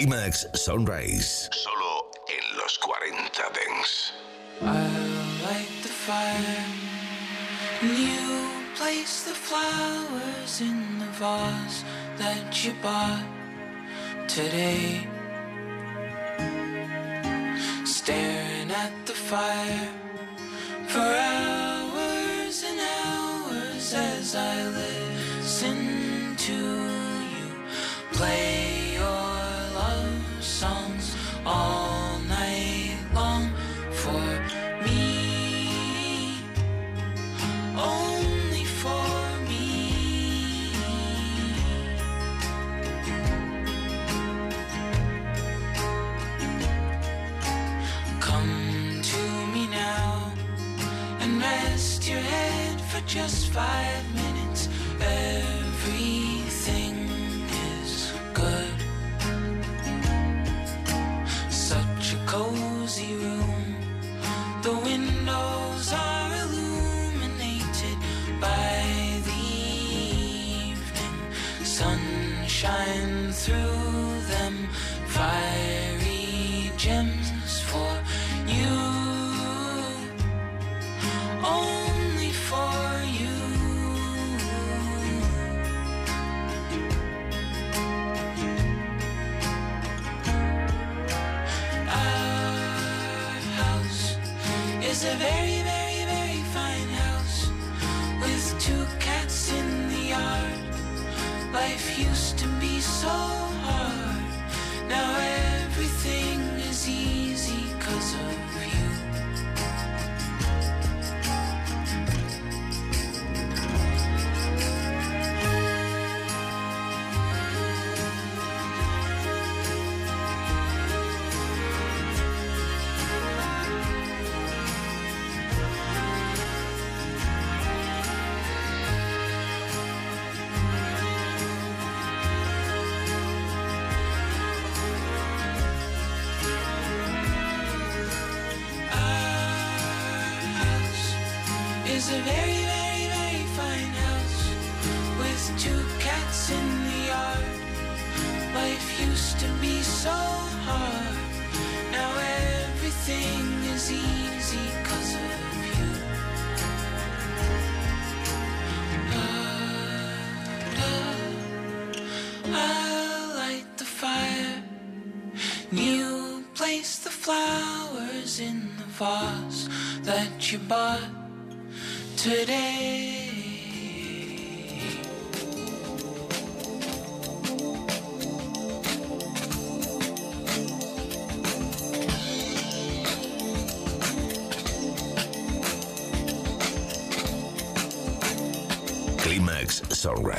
Climax Sunrise. Solo en los 40 Dance. I'll light the fire. Place the flowers in the vase that you bought today.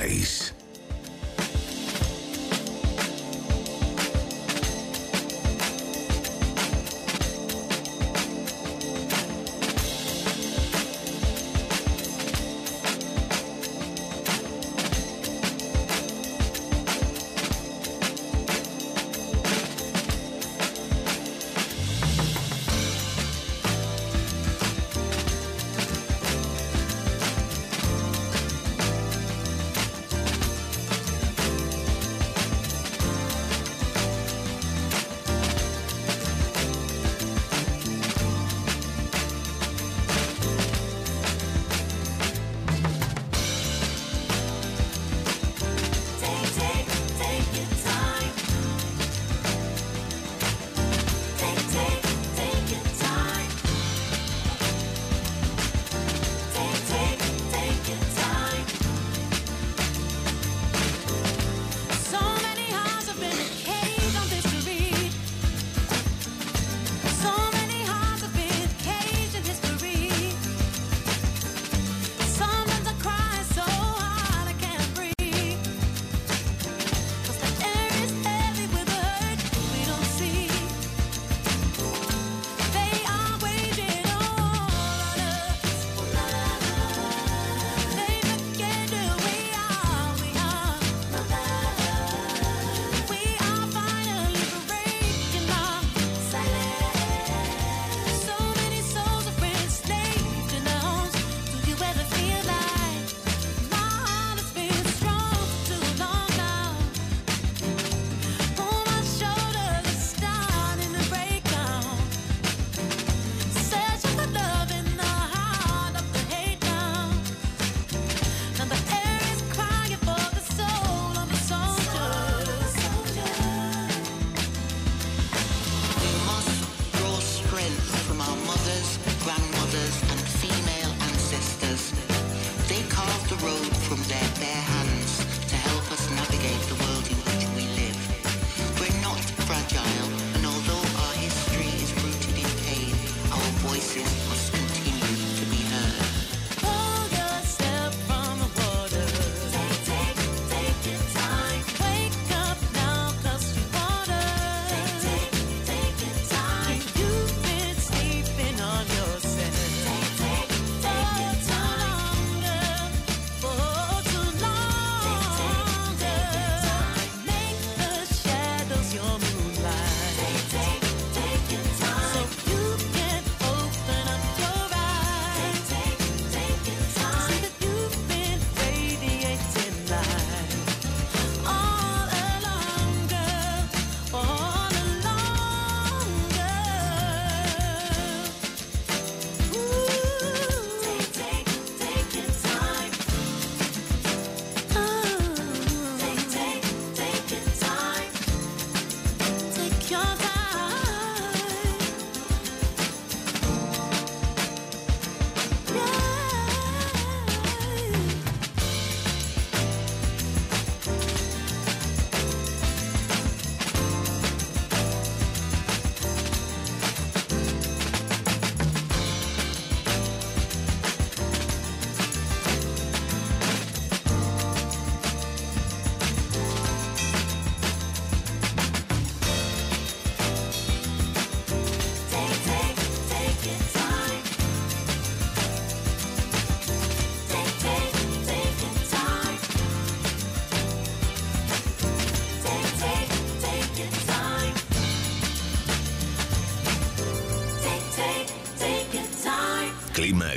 Sunrise.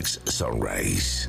Sunrise.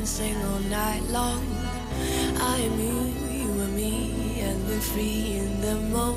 Dancing all night long. I am you, you are me, and we're free in the moment.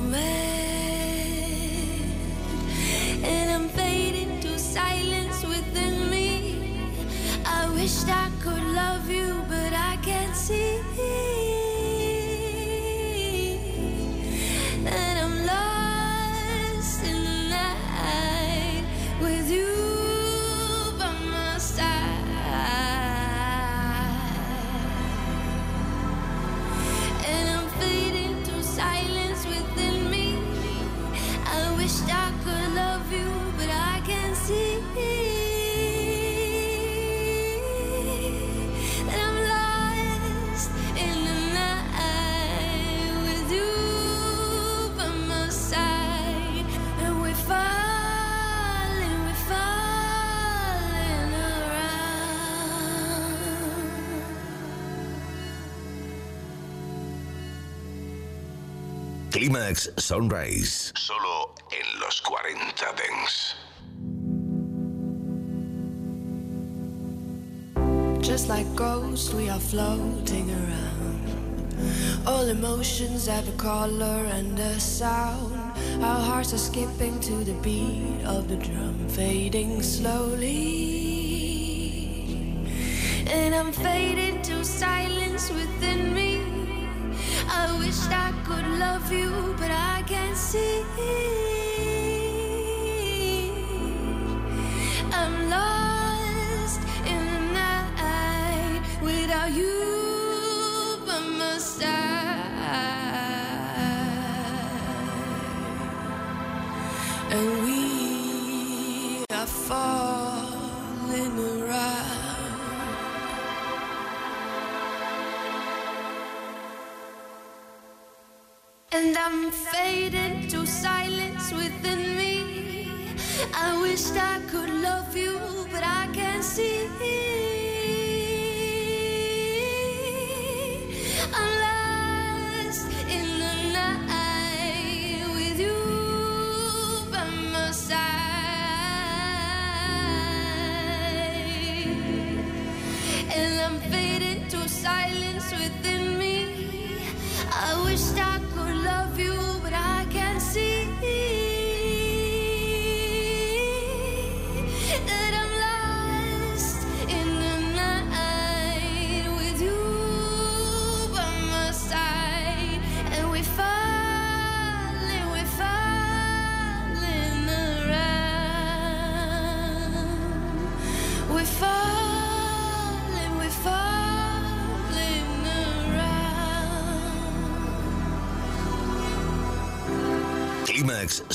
Climax Sunrise. Solo en los 40 Dance. Just like ghosts, we are floating around. All emotions have a color and a sound. Our hearts are skipping to the beat of the drum, fading slowly. And I'm fading to silence within me. I wish I could love you, but I can't see. I'm lost in the night without you by my side, and we are falling around. am fading to silence within me. I wished I could love you, but I can't see. I'm lost in the night with you by my side, and I'm fading to silence within.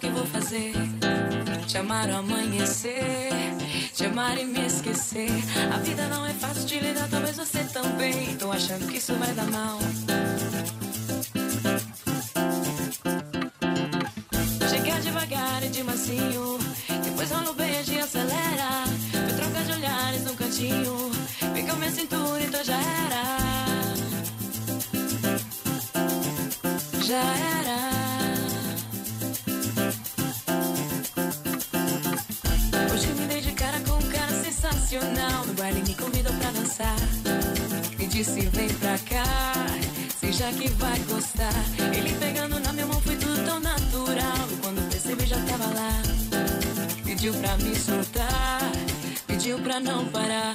que vou fazer? Te amar ao amanhecer, te amar e me esquecer. A vida não é fácil de lidar, talvez você também. Tô achando que isso vai dar mal. Chega devagar e de macio, depois rola o beijo e acelera. Me troca de olhares num cantinho, pega minha cintura então já era. Já era. disse vem pra cá, seja que vai gostar. Ele pegando na minha mão foi tudo tão natural. Quando percebi já tava lá, pediu pra me soltar, pediu pra não parar.